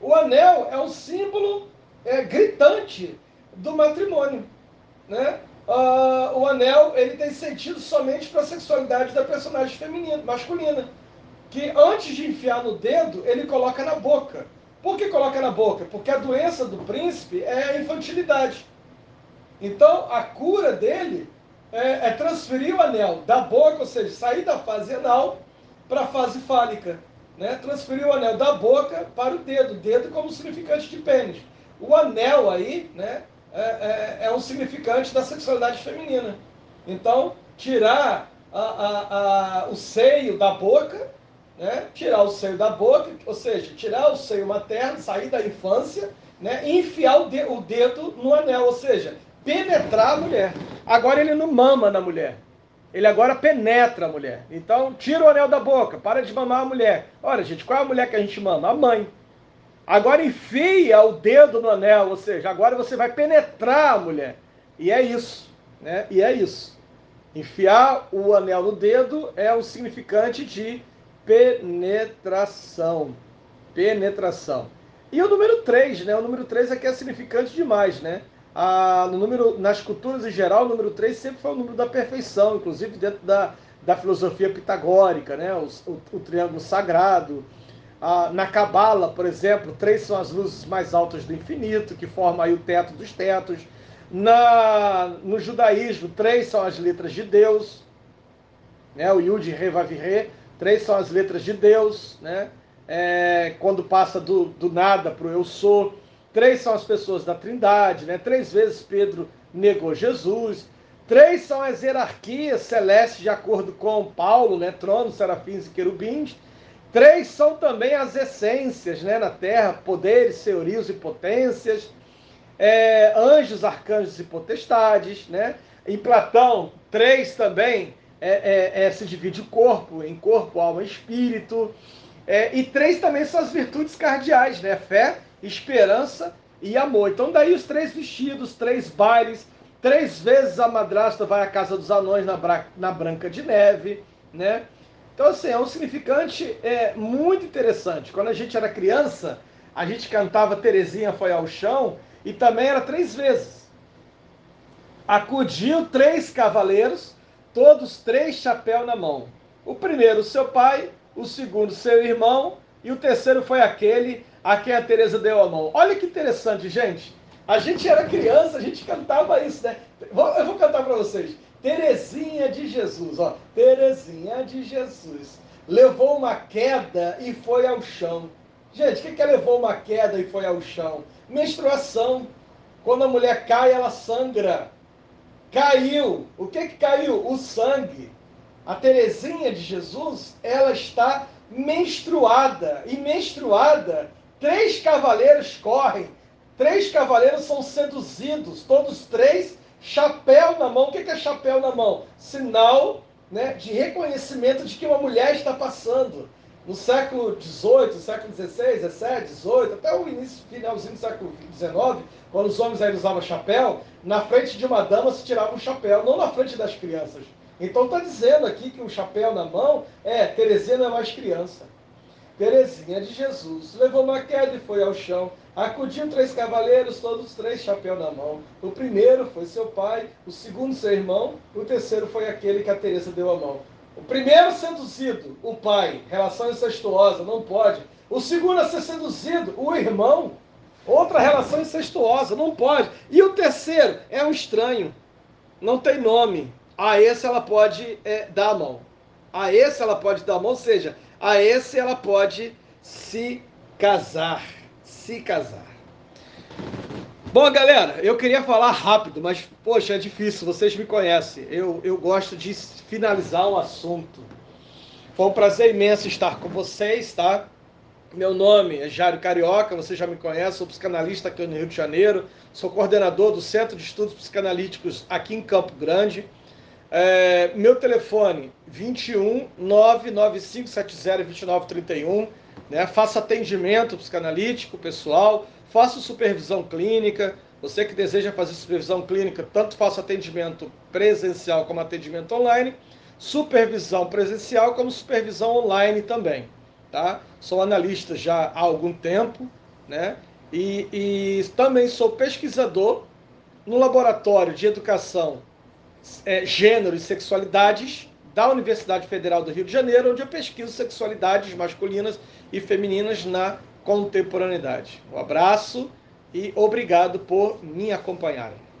O anel é um símbolo é, gritante do matrimônio, né? Uh, o anel ele tem sentido somente para a sexualidade da personagem feminina, masculina, que antes de enfiar no dedo ele coloca na boca. Por que coloca na boca? Porque a doença do príncipe é a infantilidade. Então a cura dele é, é transferir o anel da boca, ou seja, sair da fase anal para a fase fálica. Né? Transferir o anel da boca para o dedo, dedo como significante de pênis. O anel aí né, é, é, é um significante da sexualidade feminina. Então, tirar a, a, a, o seio da boca, né? tirar o seio da boca, ou seja, tirar o seio materno, sair da infância, né? e enfiar o, de, o dedo no anel, ou seja, penetrar a mulher. Agora ele não mama na mulher. Ele agora penetra a mulher. Então, tira o anel da boca, para de mamar a mulher. Olha, gente, qual é a mulher que a gente mama? A mãe. Agora enfia o dedo no anel, ou seja, agora você vai penetrar a mulher. E é isso, né? E é isso. Enfiar o anel no dedo é um significante de penetração. Penetração. E o número 3, né? O número 3 aqui é significante demais, né? No número, nas culturas em geral, o número 3 sempre foi o número da perfeição, inclusive dentro da, da filosofia pitagórica, né? o, o, o triângulo sagrado. Na Cabala, por exemplo, três são as luzes mais altas do infinito, que formam aí o teto dos tetos. Na, no judaísmo, três são as letras de Deus, né? o Yud Re três são as letras de Deus, né? É, quando passa do, do nada para o eu sou. Três são as pessoas da Trindade, né? Três vezes Pedro negou Jesus. Três são as hierarquias celestes de acordo com Paulo, né? Tronos, serafins e querubins. Três são também as essências, né? Na Terra, poderes, senhorios e potências. É, anjos, arcanjos e potestades, né? Em Platão, três também é, é, é se divide o corpo em corpo, alma e espírito. É, e três também são as virtudes cardeais, né? Fé, esperança e amor. Então daí os três vestidos, três bailes, três vezes a madrasta vai à casa dos anões na, na Branca de Neve, né? Então assim, é um significante é, muito interessante. Quando a gente era criança, a gente cantava Terezinha foi ao chão e também era três vezes. Acudiu três cavaleiros, todos três chapéu na mão. O primeiro, seu pai, o segundo, seu irmão, e o terceiro foi aquele a quem a Teresa deu a mão. Olha que interessante, gente. A gente era criança, a gente cantava isso, né? Eu vou cantar para vocês. Terezinha de Jesus, ó. Terezinha de Jesus. Levou uma queda e foi ao chão. Gente, o que, que é levou uma queda e foi ao chão? Menstruação. Quando a mulher cai, ela sangra. Caiu. O que, que caiu? O sangue. A Terezinha de Jesus, ela está menstruada. E menstruada Três cavaleiros correm, três cavaleiros são seduzidos, todos três, chapéu na mão. O que é chapéu na mão? Sinal né, de reconhecimento de que uma mulher está passando. No século XVIII, século XVI, XVII, XVIII, até o início, finalzinho do século XIX, quando os homens ainda usavam chapéu, na frente de uma dama se tirava um chapéu, não na frente das crianças. Então está dizendo aqui que o chapéu na mão é Terezinha não é mais criança. Terezinha de Jesus levou uma queda e foi ao chão. Acudiu três cavaleiros, todos três chapéu na mão. O primeiro foi seu pai, o segundo seu irmão, o terceiro foi aquele que a Teresa deu a mão. O primeiro seduzido, o pai, relação incestuosa, não pode. O segundo a ser seduzido, o irmão, outra relação incestuosa, não pode. E o terceiro é um estranho, não tem nome. A esse ela pode é, dar a mão. A esse ela pode dar a mão, ou seja, a esse ela pode se casar. Se casar. Bom, galera, eu queria falar rápido, mas, poxa, é difícil, vocês me conhecem. Eu, eu gosto de finalizar um assunto. Foi um prazer imenso estar com vocês, tá? Meu nome é Jário Carioca, você já me conhece, sou psicanalista aqui no Rio de Janeiro, sou coordenador do Centro de Estudos Psicanalíticos aqui em Campo Grande. É, meu telefone 21 99570 2931, né? Faço atendimento psicanalítico pessoal, faço supervisão clínica. Você que deseja fazer supervisão clínica, tanto faço atendimento presencial como atendimento online, supervisão presencial como supervisão online também tá? Sou analista já há algum tempo, né? E, e também sou pesquisador no Laboratório de Educação, é, Gênero e Sexualidades da Universidade Federal do Rio de Janeiro, onde eu pesquiso sexualidades masculinas e femininas na contemporaneidade. Um abraço e obrigado por me acompanharem.